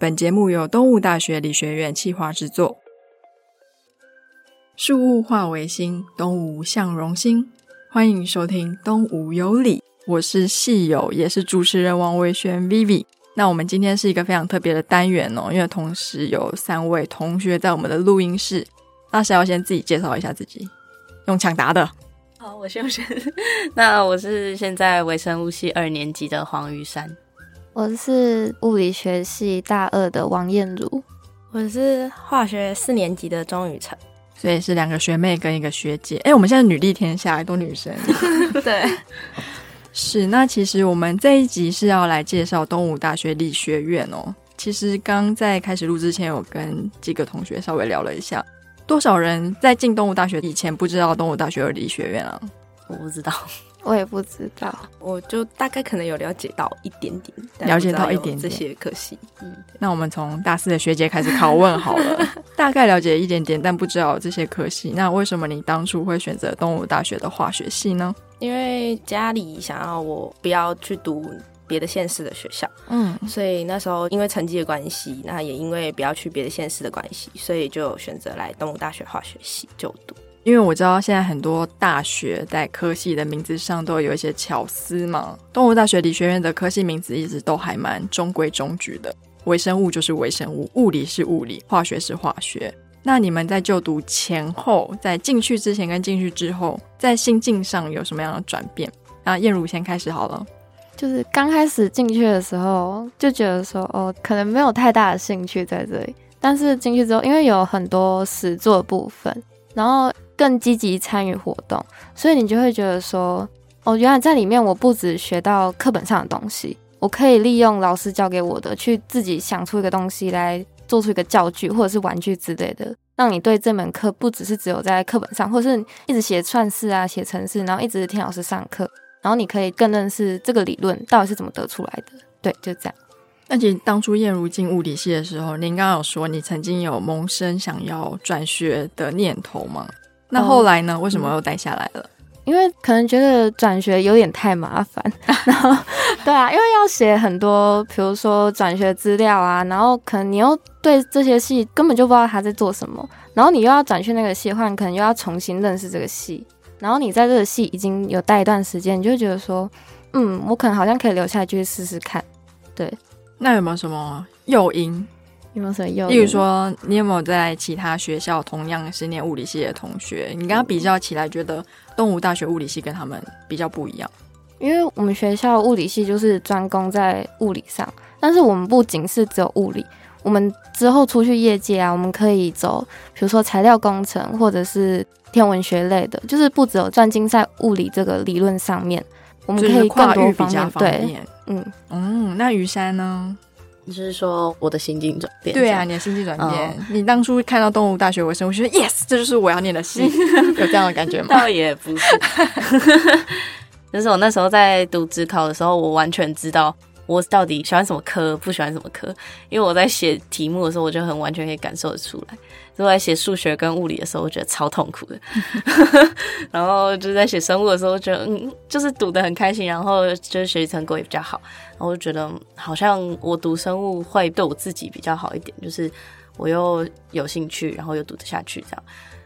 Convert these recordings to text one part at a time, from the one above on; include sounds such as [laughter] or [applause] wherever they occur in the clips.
本节目由东吴大学理学院企划制作。树物化为心，东吴向荣心。欢迎收听《东吴有理》，我是戏友，也是主持人王维轩 Vivi。那我们今天是一个非常特别的单元哦，因为同时有三位同学在我们的录音室。那谁要先自己介绍一下自己？用抢答的。好，我先先。[laughs] 那我是现在微生物系二年级的黄玉山。我是物理学系大二的王燕茹。我是化学四年级的钟雨辰。所以是两个学妹跟一个学姐。哎，我们现在女力天下，都女生。[laughs] 对。是，那其实我们这一集是要来介绍东吴大学理学院哦。其实刚在开始录之前，有跟几个同学稍微聊了一下，多少人在进东吴大学以前不知道东吴大学有理学院啊？我不知道，[laughs] 我也不知道，我就大概可能有了解到一点点，了解到一点这些可惜。嗯，那我们从大四的学姐开始拷问好了，[laughs] 大概了解一点点，但不知道这些可惜。那为什么你当初会选择东吴大学的化学系呢？因为家里想要我不要去读别的县市的学校，嗯，所以那时候因为成绩的关系，那也因为不要去别的县市的关系，所以就选择来东吴大学化学系就读。因为我知道现在很多大学在科系的名字上都有一些巧思嘛。东吴大学理学院的科系名字一直都还蛮中规中矩的，微生物就是微生物，物理是物理，化学是化学。那你们在就读前后，在进去之前跟进去之后，在心境上有什么样的转变？那燕如先开始好了。就是刚开始进去的时候，就觉得说，哦，可能没有太大的兴趣在这里。但是进去之后，因为有很多实作部分，然后更积极参与活动，所以你就会觉得说，哦，原来在里面我不只学到课本上的东西，我可以利用老师教给我的，去自己想出一个东西来。做出一个教具或者是玩具之类的，让你对这门课不只是只有在课本上，或者是一直写串式啊、写程式，然后一直听老师上课，然后你可以更认识这个理论到底是怎么得出来的。对，就这样。那其实当初燕如进物理系的时候，您刚刚有说你曾经有萌生想要转学的念头吗？那后来呢？为什么又待下来了？因为可能觉得转学有点太麻烦，[laughs] 然后对啊，因为要写很多，比如说转学资料啊，然后可能你又对这些系根本就不知道他在做什么，然后你又要转去那个系的话，你可能又要重新认识这个系，然后你在这个系已经有待一段时间，你就觉得说，嗯，我可能好像可以留下来继续试试看。对，那有没有什么诱因？有没有什么诱因？例如说，你有没有在其他学校同样是念物理系的同学，你跟他比较起来，觉得？东吴大学物理系跟他们比较不一样，因为我们学校物理系就是专攻在物理上，但是我们不仅是只有物理，我们之后出去业界啊，我们可以走，比如说材料工程或者是天文学类的，就是不只有专精在物理这个理论上面，我们可以跨域比较方便。嗯嗯，那于山呢？就是说我的心境转变，对啊，你的心境转变。你当初看到动物大学微生物，觉得 yes，这就是我要念的系，[laughs] 有这样的感觉吗？[laughs] 倒也不是，[laughs] 就是我那时候在读职考的时候，我完全知道。我到底喜欢什么科，不喜欢什么科？因为我在写题目的时候，我就很完全可以感受得出来。就在写数学跟物理的时候，我觉得超痛苦的。[laughs] 然后就在写生物的时候，觉得嗯，就是读的很开心，然后就是学习成果也比较好。然后我就觉得好像我读生物会对我自己比较好一点，就是我又有兴趣，然后又读得下去这样。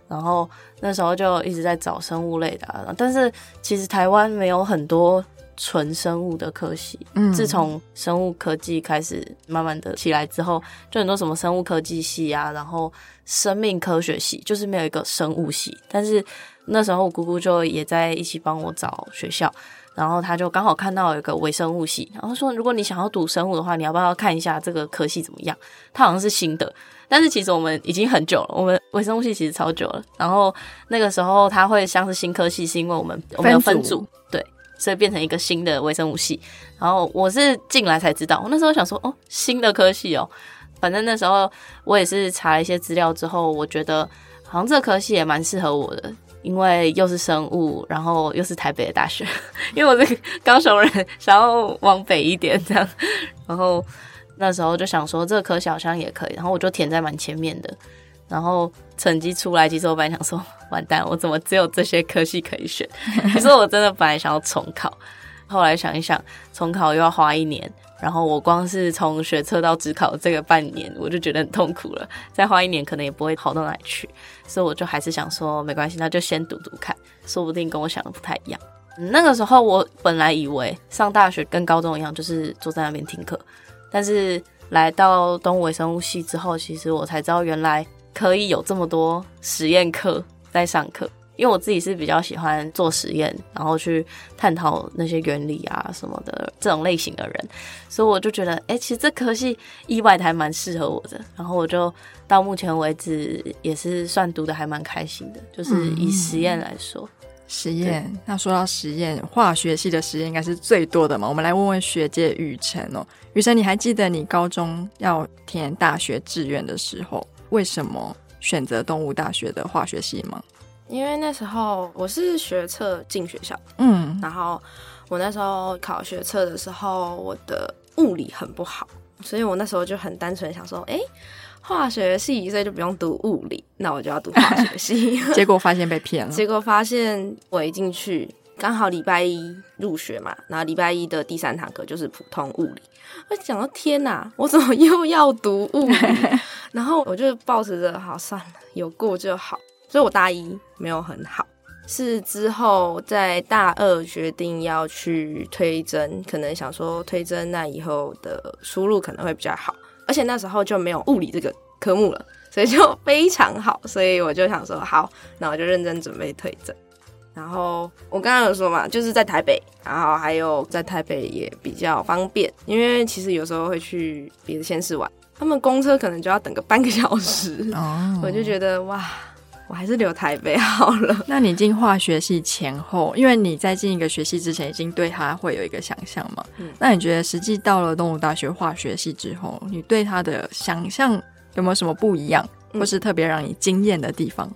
然后那时候就一直在找生物类的，但是其实台湾没有很多。纯生物的科系，嗯自从生物科技开始慢慢的起来之后，就很多什么生物科技系啊，然后生命科学系，就是没有一个生物系。但是那时候我姑姑就也在一起帮我找学校，然后他就刚好看到有一个微生物系，然后说如果你想要读生物的话，你要不要看一下这个科系怎么样？它好像是新的，但是其实我们已经很久了，我们微生物系其实超久了。然后那个时候他会像是新科系，是因为我们我们有分组，对。所以变成一个新的微生物系，然后我是进来才知道。我那时候想说，哦，新的科系哦。反正那时候我也是查了一些资料之后，我觉得好像这科系也蛮适合我的，因为又是生物，然后又是台北的大学。因为我是高雄人，想要往北一点这样。然后那时候就想说，这科系好像也可以，然后我就填在蛮前面的。然后成绩出来，其实我本来想说，完蛋，我怎么只有这些科系可以选？[laughs] 其实我真的本来想要重考，后来想一想，重考又要花一年，然后我光是从学测到职考这个半年，我就觉得很痛苦了。再花一年可能也不会好到哪里去，所以我就还是想说，没关系，那就先读读看，说不定跟我想的不太一样。那个时候我本来以为上大学跟高中一样，就是坐在那边听课，但是来到东微生物系之后，其实我才知道原来可以有这么多实验课在上课。因为我自己是比较喜欢做实验，然后去探讨那些原理啊什么的这种类型的人，所以我就觉得，哎，其实这科系意外的还蛮适合我的。然后我就到目前为止也是算读的还蛮开心的，就是以实验来说，实验。那说到实验，化学系的实验应该是最多的嘛？我们来问问学姐雨辰哦，雨辰，你还记得你高中要填大学志愿的时候，为什么选择动物大学的化学系吗？因为那时候我是学测进学校，嗯，然后我那时候考学测的时候，我的物理很不好，所以我那时候就很单纯想说，哎，化学系，所以就不用读物理，那我就要读化学系。[laughs] 结果发现被骗了，结果发现我一进去刚好礼拜一入学嘛，然后礼拜一的第三堂课就是普通物理，我想到天哪，我怎么又要读物理？[laughs] 然后我就抱持着好算了，有过就好。所以我大一没有很好，是之后在大二决定要去推甄，可能想说推甄那以后的出路可能会比较好，而且那时候就没有物理这个科目了，所以就非常好，所以我就想说好，那我就认真准备推甄。然后我刚刚有说嘛，就是在台北，然后还有在台北也比较方便，因为其实有时候会去别的县市玩，他们公车可能就要等个半个小时，哦，[laughs] 我就觉得哇。我还是留台北好了。那你进化学系前后，因为你在进一个学系之前，已经对它会有一个想象嘛？嗯。那你觉得实际到了动物大学化学系之后，你对它的想象有没有什么不一样，或是特别让你惊艳的地方？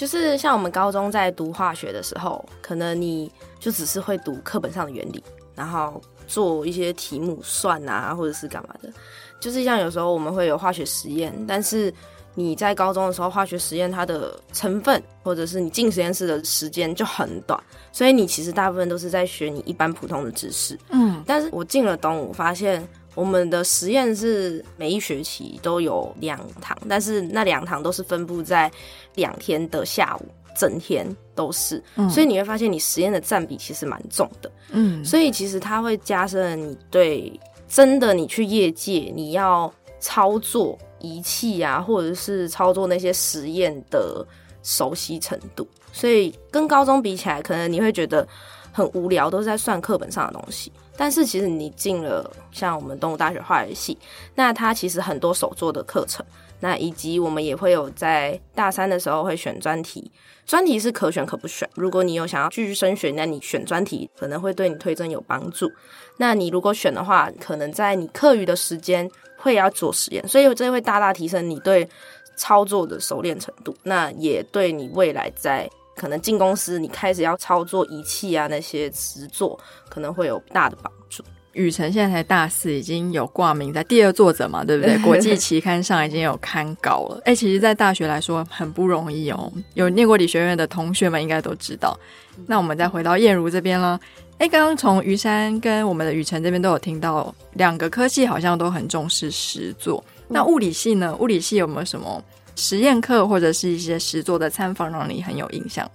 就是像我们高中在读化学的时候，可能你就只是会读课本上的原理，然后做一些题目算啊，或者是干嘛的。就是像有时候我们会有化学实验，但是。你在高中的时候，化学实验它的成分，或者是你进实验室的时间就很短，所以你其实大部分都是在学你一般普通的知识。嗯，但是我进了东吴，发现我们的实验是每一学期都有两堂，但是那两堂都是分布在两天的下午，整天都是。所以你会发现，你实验的占比其实蛮重的。嗯，所以其实它会加深了你对真的你去业界你要操作。仪器啊，或者是操作那些实验的熟悉程度，所以跟高中比起来，可能你会觉得很无聊，都是在算课本上的东西。但是其实你进了像我们动物大学化学系，那它其实很多手做的课程，那以及我们也会有在大三的时候会选专题，专题是可选可不选。如果你有想要继续升学，那你选专题可能会对你推甄有帮助。那你如果选的话，可能在你课余的时间。会要做实验，所以这会大大提升你对操作的熟练程度，那也对你未来在可能进公司，你开始要操作仪器啊那些实作，可能会有大的帮助。雨辰现在才大四，已经有挂名在第二作者嘛，对不对？[laughs] 国际期刊上已经有刊稿了。哎，其实，在大学来说很不容易哦。有念过理学院的同学们应该都知道。那我们再回到燕如这边了。哎，刚刚从余山跟我们的雨辰这边都有听到，两个科系好像都很重视实作。那物理系呢？物理系有没有什么实验课或者是一些实作的参访让你很有印象？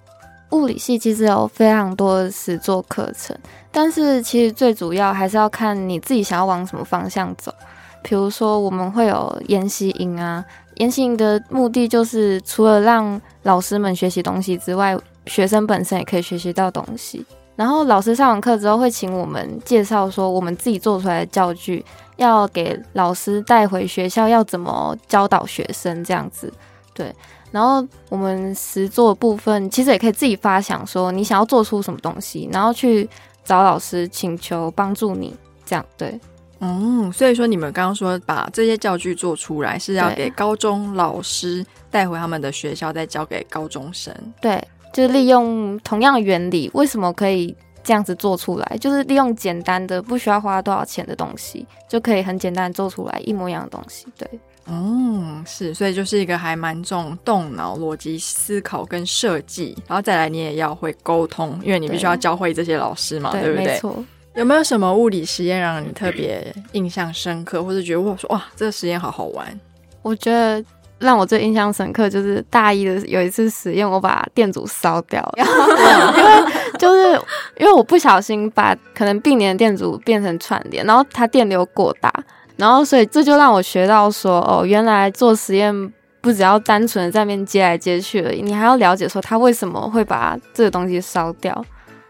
物理系其实有非常多的实作课程，但是其实最主要还是要看你自己想要往什么方向走。比如说，我们会有研习营啊，研习营的目的就是除了让老师们学习东西之外，学生本身也可以学习到东西。然后老师上完课之后会请我们介绍说我们自己做出来的教具要给老师带回学校要怎么教导学生这样子，对。然后我们实做部分其实也可以自己发想说你想要做出什么东西，然后去找老师请求帮助你这样对。嗯，所以说你们刚刚说把这些教具做出来是要给高中老师带回他们的学校再交给高中生，对。就是利用同样的原理，为什么可以这样子做出来？就是利用简单的、不需要花多少钱的东西，就可以很简单做出来一模一样的东西。对，嗯，是，所以就是一个还蛮重动脑、逻辑思考跟设计，然后再来你也要会沟通，因为你必须要教会这些老师嘛，对不对？没错。有没有什么物理实验让你特别印象深刻，或者觉得我说哇，这个实验好好玩？我觉得让我最印象深刻就是大一的有一次实验，我把电阻烧掉了，因为就是因为我不小心把可能并联电阻变成串联，然后它电流过大，然后所以这就让我学到说哦，原来做实验不只要单纯的在那边接来接去而已，你还要了解说它为什么会把这个东西烧掉。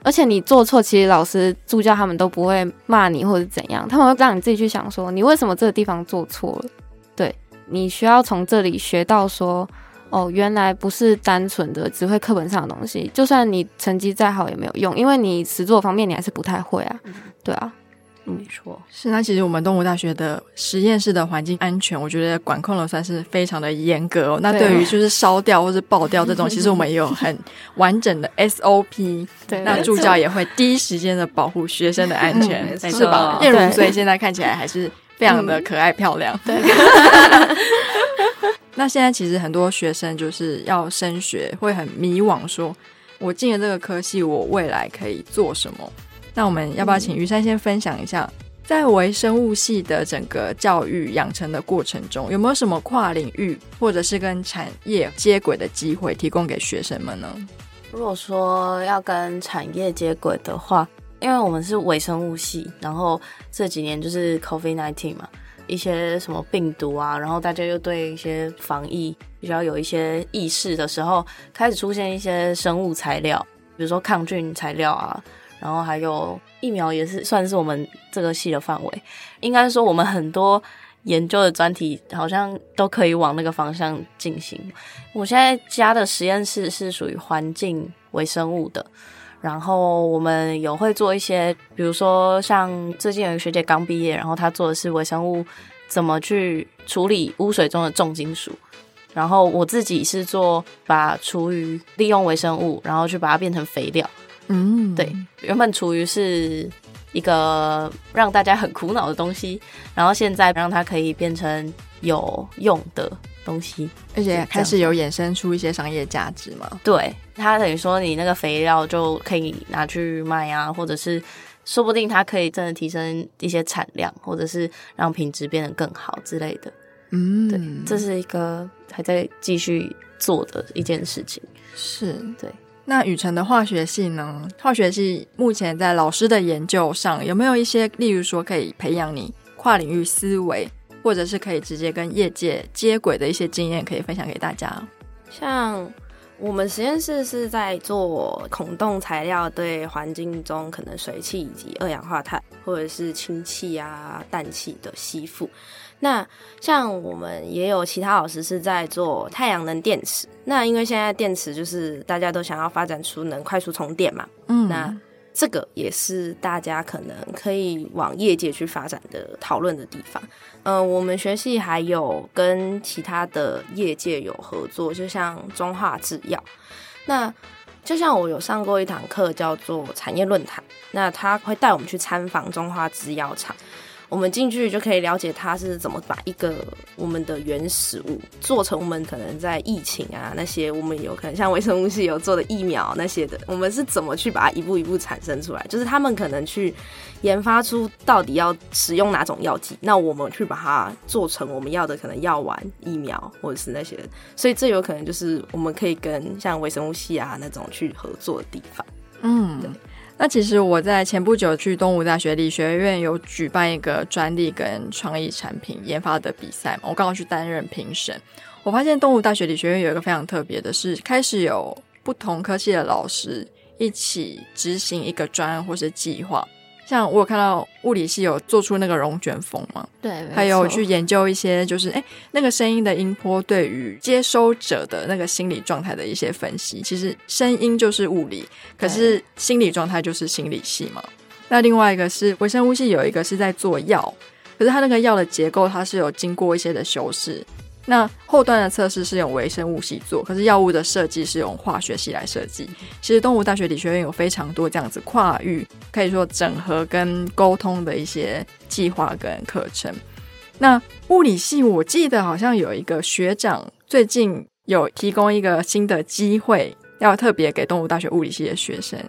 而且你做错，其实老师、助教他们都不会骂你或者怎样，他们会让你自己去想说，你为什么这个地方做错了？对你需要从这里学到说，哦，原来不是单纯的只会课本上的东西，就算你成绩再好也没有用，因为你实作方面你还是不太会啊，对啊。没错，是那其实我们东吴大学的实验室的环境安全，我觉得管控的算是非常的严格哦。那对于就是烧掉或是爆掉这种，[laughs] 其实我们也有很完整的 SOP。[laughs] 对，那助教也会第一时间的保护学生的安全，是吧？所以现在看起来还是非常的可爱漂亮。对。[laughs] 那现在其实很多学生就是要升学，会很迷惘，说我进了这个科系，我未来可以做什么？那我们要不要请于山先分享一下，在微生物系的整个教育养成的过程中，有没有什么跨领域或者是跟产业接轨的机会提供给学生们呢？如果说要跟产业接轨的话，因为我们是微生物系，然后这几年就是 COVID nineteen 嘛，一些什么病毒啊，然后大家又对一些防疫比较有一些意识的时候，开始出现一些生物材料，比如说抗菌材料啊。然后还有疫苗也是算是我们这个系的范围，应该说我们很多研究的专题好像都可以往那个方向进行。我现在加的实验室是属于环境微生物的，然后我们有会做一些，比如说像最近有一个学姐刚毕业，然后她做的是微生物怎么去处理污水中的重金属，然后我自己是做把厨余利用微生物，然后去把它变成肥料。嗯，对，原本厨余是一个让大家很苦恼的东西，然后现在让它可以变成有用的东西，而且开始有衍生出一些商业价值嘛。对，它等于说你那个肥料就可以拿去卖啊，或者是说不定它可以真的提升一些产量，或者是让品质变得更好之类的。嗯，对，这是一个还在继续做的一件事情。是对。那雨辰的化学系呢？化学系目前在老师的研究上有没有一些，例如说可以培养你跨领域思维，或者是可以直接跟业界接轨的一些经验，可以分享给大家？像我们实验室是在做孔洞材料对环境中可能水汽以及二氧化碳，或者是氢气啊、氮气的吸附。那像我们也有其他老师是在做太阳能电池。那因为现在电池就是大家都想要发展出能快速充电嘛，嗯，那这个也是大家可能可以往业界去发展的讨论的地方。嗯，我们学系还有跟其他的业界有合作，就像中化制药。那就像我有上过一堂课叫做产业论坛，那他会带我们去参访中化制药厂。我们进去就可以了解它是怎么把一个我们的原始物做成我们可能在疫情啊那些我们有可能像微生物系有做的疫苗那些的，我们是怎么去把它一步一步产生出来？就是他们可能去研发出到底要使用哪种药剂，那我们去把它做成我们要的可能药丸、疫苗或者是那些，所以这有可能就是我们可以跟像微生物系啊那种去合作的地方。嗯。那其实我在前不久去东吴大学理学院有举办一个专利跟创意产品研发的比赛嘛，我刚好去担任评审。我发现东吴大学理学院有一个非常特别的是，开始有不同科系的老师一起执行一个专案或是计划。像我有看到物理系有做出那个龙卷风嘛？对，还有去研究一些，就是哎，那个声音的音波对于接收者的那个心理状态的一些分析。其实声音就是物理，可是心理状态就是心理系嘛。那另外一个是微生物系，有一个是在做药，可是它那个药的结构它是有经过一些的修饰。那后端的测试是用微生物系做，可是药物的设计是用化学系来设计。其实动物大学理学院有非常多这样子跨域，可以说整合跟沟通的一些计划跟课程。那物理系我记得好像有一个学长最近有提供一个新的机会，要特别给动物大学物理系的学生。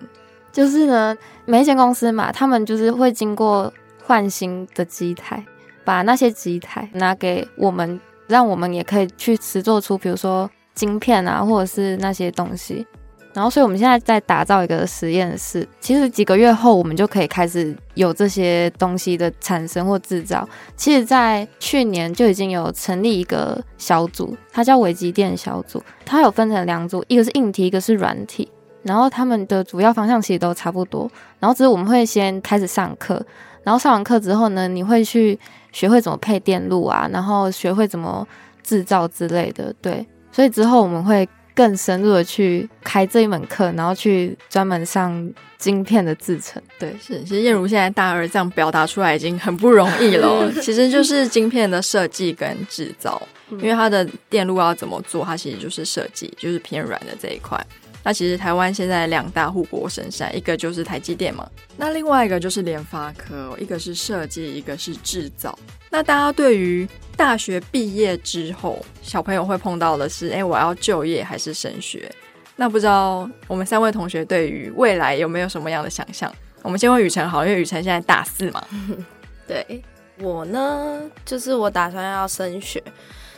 就是呢，每一间公司嘛，他们就是会经过换新的机台，把那些机台拿给我们，让我们也可以去实做出，比如说晶片啊，或者是那些东西。然后，所以我们现在在打造一个实验室。其实几个月后，我们就可以开始有这些东西的产生或制造。其实，在去年就已经有成立一个小组，它叫微机电小组。它有分成两组，一个是硬体，一个是软体。然后他们的主要方向其实都差不多。然后只是我们会先开始上课，然后上完课之后呢，你会去学会怎么配电路啊，然后学会怎么制造之类的。对，所以之后我们会。更深入的去开这一门课，然后去专门上晶片的制成。对，是，其实燕如现在大二这样表达出来已经很不容易了。[laughs] 其实就是晶片的设计跟制造，因为它的电路要怎么做，它其实就是设计，就是偏软的这一块。那其实台湾现在两大护国神山，一个就是台积电嘛，那另外一个就是联发科，一个是设计，一个是制造。那大家对于大学毕业之后，小朋友会碰到的是，哎，我要就业还是升学？那不知道我们三位同学对于未来有没有什么样的想象？我们先问雨辰好，因为雨辰现在大四嘛。[laughs] 对我呢，就是我打算要升学。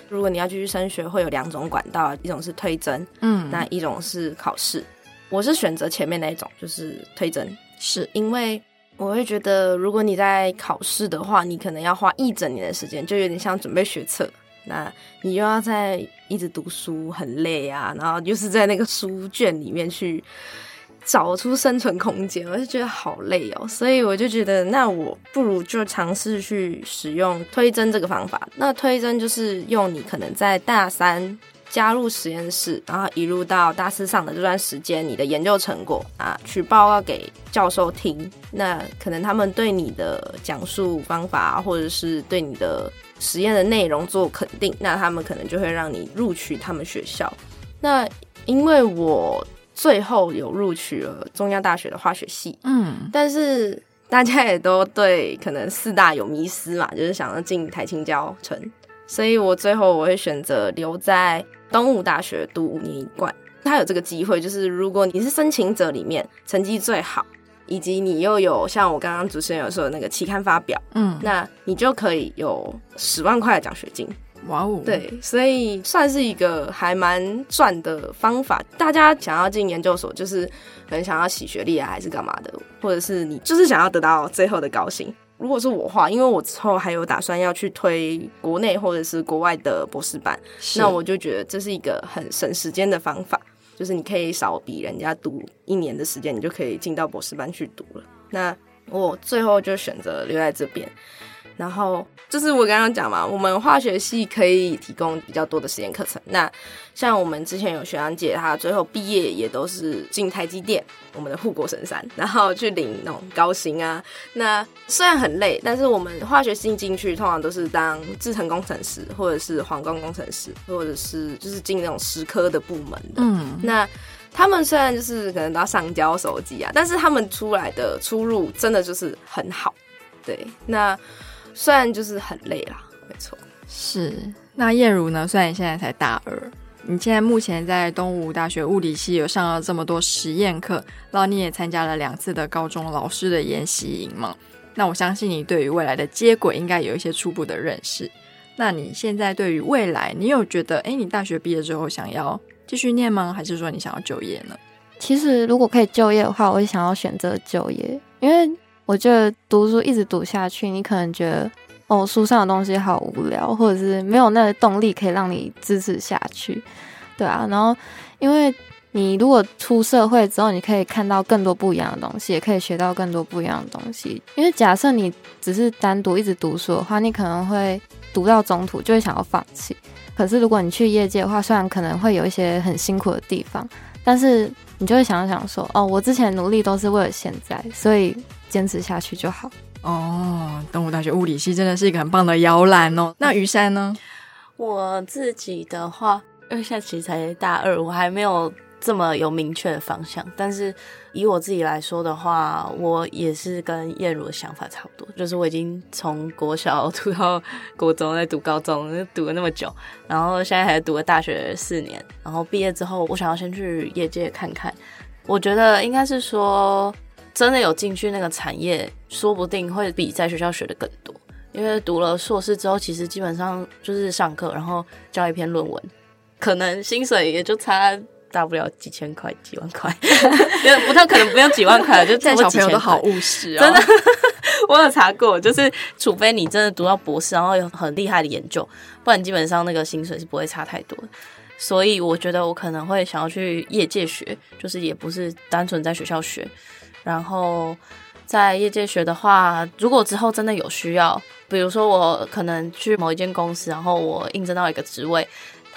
如果你要继续升学，会有两种管道，一种是推甄，嗯，那一种是考试。我是选择前面那一种，就是推甄，是因为。我会觉得，如果你在考试的话，你可能要花一整年的时间，就有点像准备学测。那你又要在一直读书，很累啊，然后又是在那个书卷里面去找出生存空间，我就觉得好累哦。所以我就觉得，那我不如就尝试去使用推甄这个方法。那推甄就是用你可能在大三。加入实验室，然后一路到大四上的这段时间，你的研究成果啊，去报告给教授听。那可能他们对你的讲述方法，或者是对你的实验的内容做肯定，那他们可能就会让你录取他们学校。那因为我最后有录取了中央大学的化学系，嗯，但是大家也都对可能四大有迷思嘛，就是想要进台青教城，所以我最后我会选择留在。东吴大学读五年一贯，他有这个机会，就是如果你是申请者里面成绩最好，以及你又有像我刚刚主持人有说的那个期刊发表，嗯，那你就可以有十万块的奖学金。哇哦，对，所以算是一个还蛮赚的方法。大家想要进研究所，就是很想要洗学历啊，还是干嘛的，或者是你就是想要得到最后的高薪。如果是我话，因为我之后还有打算要去推国内或者是国外的博士班，那我就觉得这是一个很省时间的方法，就是你可以少比人家读一年的时间，你就可以进到博士班去读了。那我最后就选择留在这边。然后就是我刚刚讲嘛，我们化学系可以提供比较多的实验课程。那像我们之前有学长姐，她最后毕业也都是进台积电，我们的护国神山，然后去领那种高薪啊。那虽然很累，但是我们化学系进去通常都是当制程工程师，或者是黄光工程师，或者是就是进那种实科的部门的。嗯，那他们虽然就是可能都要上交手机啊，但是他们出来的出入真的就是很好。对，那。虽然就是很累啦，没错。是那燕如呢？虽然你现在才大二，你现在目前在东吴大学物理系有上了这么多实验课，然后你也参加了两次的高中老师的研习营嘛？那我相信你对于未来的接轨应该有一些初步的认识。那你现在对于未来，你有觉得，哎，你大学毕业之后想要继续念吗？还是说你想要就业呢？其实如果可以就业的话，我也想要选择就业，因为。我觉得读书一直读下去，你可能觉得哦，书上的东西好无聊，或者是没有那个动力可以让你支持下去，对啊。然后，因为你如果出社会之后，你可以看到更多不一样的东西，也可以学到更多不一样的东西。因为假设你只是单独一直读书的话，你可能会读到中途就会想要放弃。可是如果你去业界的话，虽然可能会有一些很辛苦的地方，但是你就会想想说，哦，我之前努力都是为了现在，所以。坚持下去就好哦。东吴大学物理系真的是一个很棒的摇篮哦。那于山呢？我自己的话，因为现在其实才大二，我还没有这么有明确的方向。但是以我自己来说的话，我也是跟燕如的想法差不多，就是我已经从国小读到国中，再读高中，读了那么久，然后现在还读了大学四年，然后毕业之后，我想要先去业界看看。我觉得应该是说。真的有进去那个产业，说不定会比在学校学的更多。因为读了硕士之后，其实基本上就是上课，然后交一篇论文，可能薪水也就差大不了几千块、几万块，[laughs] 不太可能不用几万块，就在小朋友都好务实哦。真的，我有查过，就是除非你真的读到博士，然后有很厉害的研究，不然基本上那个薪水是不会差太多的。所以我觉得我可能会想要去业界学，就是也不是单纯在学校学。然后在业界学的话，如果之后真的有需要，比如说我可能去某一间公司，然后我应征到一个职位，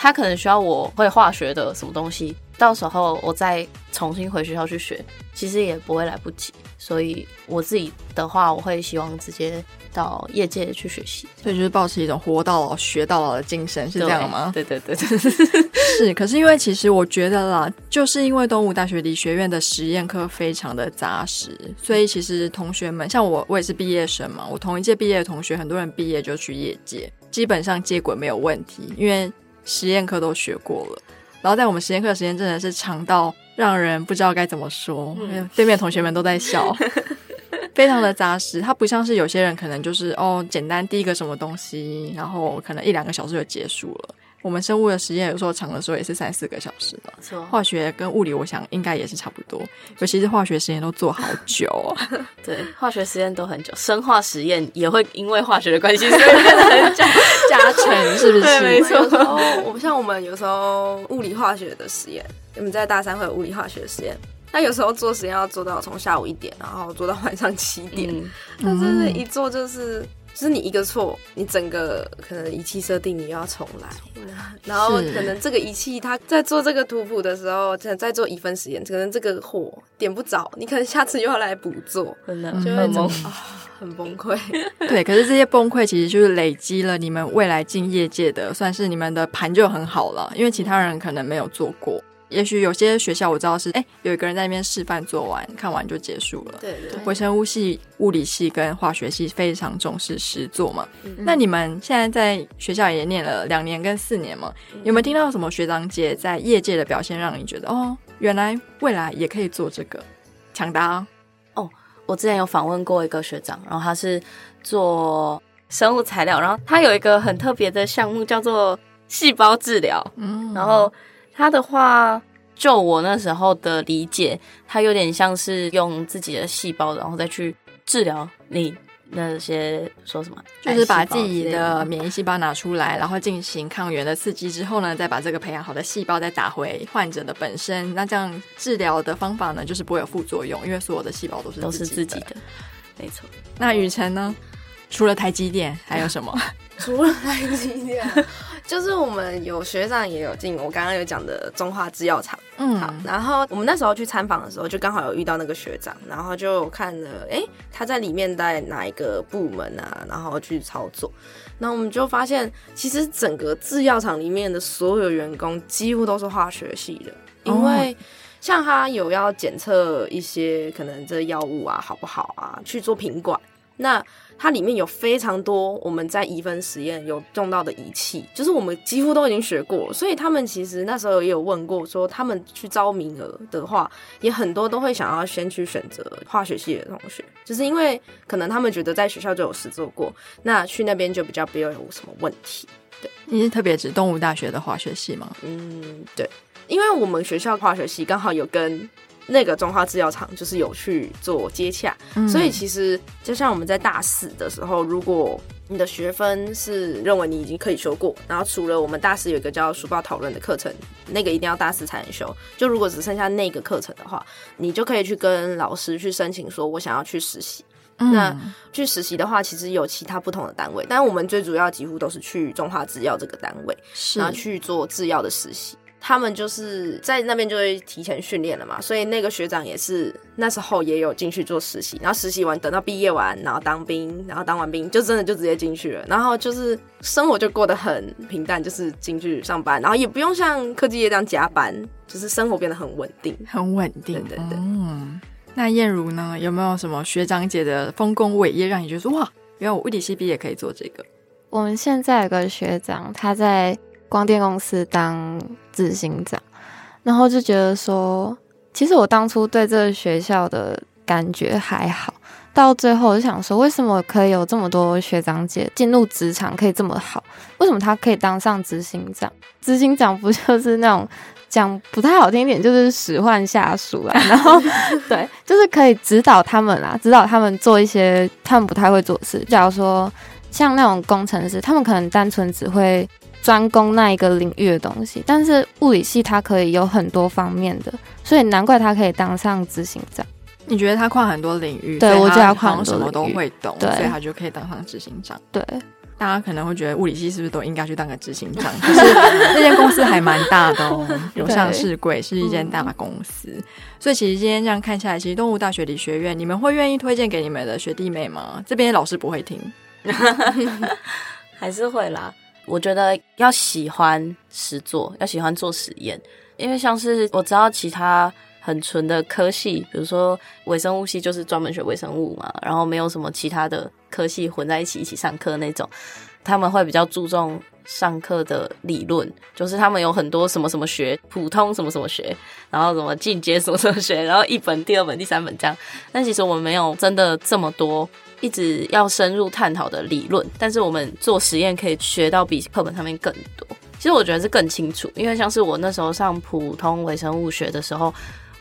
他可能需要我会化学的什么东西，到时候我再重新回学校去学，其实也不会来不及。所以我自己的话，我会希望直接。到业界去学习，所以就是保持一种活到老学到老的精神，是这样吗？对对对，是。可是因为其实我觉得啦，就是因为东吴大学理学院的实验课非常的扎实，所以其实同学们像我，我也是毕业生嘛，我同一届毕业的同学，很多人毕业就去业界，基本上接轨没有问题，因为实验课都学过了。然后在我们实验课时间真的是长到让人不知道该怎么说，对面同学们都在笑。[laughs] 非常的扎实，它不像是有些人可能就是哦，简单第一个什么东西，然后可能一两个小时就结束了。我们生物的实验有时候长的时候也是三四个小时嘛。化学跟物理，我想应该也是差不多，尤其是化学实验都做好久。哦 [laughs] 对，化学实验都很久，生化实验也会因为化学的关系，所以变得很久加成，是不是？[laughs] 对，没错。我们像我们有时候物理化学的实验，我们在大三会有物理化学实验。那有时候做实验要做到从下午一点，然后做到晚上七点，那真的，一做就是，就是你一个错，你整个可能仪器设定你又要重来，然后可能这个仪器它在做这个图谱的时候，在在做一分实验，可能这个火点不着，你可能下次又要来补做，真的就会崩啊，很崩溃。对，可是这些崩溃其实就是累积了你们未来进业界的，算是你们的盘就很好了，因为其他人可能没有做过。也许有些学校我知道是，哎，有一个人在那边示范做完，看完就结束了。对对。微生物系、物理系跟化学系非常重视实作嘛。那你们现在在学校也念了两年跟四年嘛？有没有听到什么学长姐在业界的表现，让你觉得哦，原来未来也可以做这个？抢答哦，我之前有访问过一个学长，然后他是做生物材料，然后他有一个很特别的项目叫做细胞治疗。嗯，然后。他的话，就我那时候的理解，他有点像是用自己的细胞，然后再去治疗你那些说什么，就是把自己的免疫细胞拿出来，然后进行抗原的刺激之后呢，再把这个培养好的细胞再打回患者的本身。那这样治疗的方法呢，就是不会有副作用，因为所有的细胞都是都是自己的。没错。那雨辰呢？除了台积电，还有什么？[laughs] 除了台积电。[laughs] 就是我们有学长也有进，我刚刚有讲的中华制药厂，嗯，好，然后我们那时候去参访的时候，就刚好有遇到那个学长，然后就看了，哎，他在里面在哪一个部门啊，然后去操作，那我们就发现，其实整个制药厂里面的所有员工几乎都是化学系的，因为像他有要检测一些可能这药物啊好不好啊，去做品管，那。它里面有非常多我们在一分实验有用到的仪器，就是我们几乎都已经学过，所以他们其实那时候也有问过，说他们去招名额的话，也很多都会想要先去选择化学系的同学，就是因为可能他们觉得在学校就有实做过，那去那边就比较不要有什么问题。对，你是特别指动物大学的化学系吗？嗯，对，因为我们学校化学系刚好有跟。那个中华制药厂就是有去做接洽，所以其实就像我们在大四的时候，如果你的学分是认为你已经可以修过，然后除了我们大四有一个叫书报讨论的课程，那个一定要大四才能修。就如果只剩下那个课程的话，你就可以去跟老师去申请说，我想要去实习。那去实习的话，其实有其他不同的单位，但我们最主要几乎都是去中华制药这个单位，然后去做制药的实习。他们就是在那边就会提前训练了嘛，所以那个学长也是那时候也有进去做实习，然后实习完等到毕业完，然后当兵，然后当完兵就真的就直接进去了，然后就是生活就过得很平淡，就是进去上班，然后也不用像科技业这样加班，就是生活变得很稳定，很稳定。对对对。嗯，那燕如呢？有没有什么学长姐的丰功伟业让你觉得哇，原来我物理系毕业可以做这个？我们现在有个学长，他在。光电公司当执行长，然后就觉得说，其实我当初对这个学校的感觉还好。到最后，我就想说，为什么可以有这么多学长姐进入职场可以这么好？为什么他可以当上执行长？执行长不就是那种讲不太好听一点，就是使唤下属啊？[laughs] 然后，对，就是可以指导他们啦，指导他们做一些他们不太会做的事。假如说像那种工程师，他们可能单纯只会专攻那一个领域的东西，但是物理系它可以有很多方面的，所以难怪他可以当上执行长。你觉得他跨很多领域，对我觉得他什么都会懂，所以他就可以当上执行长。对，大家可能会觉得物理系是不是都应该去当个执行长？[laughs] 可是那间公司还蛮大的哦，[laughs] 有上市柜，是一间大公司。所以其实今天这样看下来，其实动物大学理学院，你们会愿意推荐给你们的学弟妹吗？这边老师不会听，[laughs] 还是会啦。我觉得要喜欢实做，要喜欢做实验，因为像是我知道其他。很纯的科系，比如说微生物系，就是专门学微生物嘛，然后没有什么其他的科系混在一起一起上课那种。他们会比较注重上课的理论，就是他们有很多什么什么学，普通什么什么学，然后什么进阶什么什么学，然后一本、第二本、第三本这样。但其实我们没有真的这么多，一直要深入探讨的理论。但是我们做实验可以学到比课本上面更多。其实我觉得是更清楚，因为像是我那时候上普通微生物学的时候。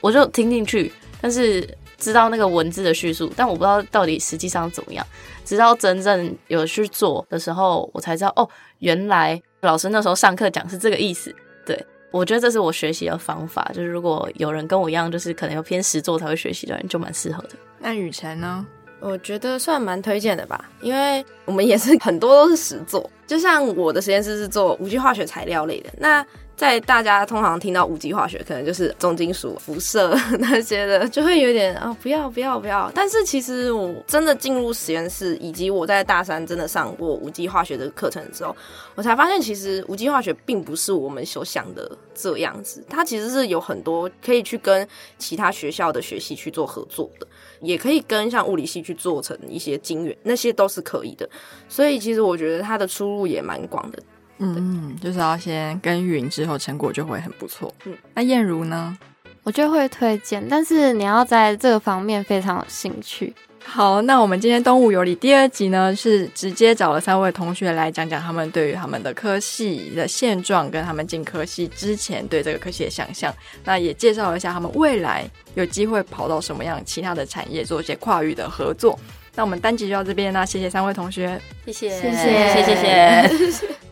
我就听进去，但是知道那个文字的叙述，但我不知道到底实际上怎么样。直到真正有去做的时候，我才知道哦，原来老师那时候上课讲是这个意思。对我觉得这是我学习的方法，就是如果有人跟我一样，就是可能有偏实做才会学习的人，就蛮适合的。那雨辰呢？我觉得算蛮推荐的吧，因为我们也是很多都是实做，就像我的实验室是做无机化学材料类的，那。在大家通常听到无机化学，可能就是重金属、辐射那些的，就会有点啊，不要不要不要。但是其实我真的进入实验室，以及我在大三真的上过无机化学的课程之后，我才发现，其实无机化学并不是我们所想的这样子。它其实是有很多可以去跟其他学校的学系去做合作的，也可以跟像物理系去做成一些晶圆，那些都是可以的。所以其实我觉得它的出路也蛮广的。嗯，就是要先耕耘，之后成果就会很不错。嗯，那燕如呢？我就会推荐，但是你要在这个方面非常有兴趣。好，那我们今天动物有理第二集呢，是直接找了三位同学来讲讲他们对于他们的科系的现状，跟他们进科系之前对这个科系的想象。那也介绍一下他们未来有机会跑到什么样其他的产业做一些跨域的合作。那我们单集就到这边，那谢谢三位同学，谢谢，谢谢，谢谢，谢谢。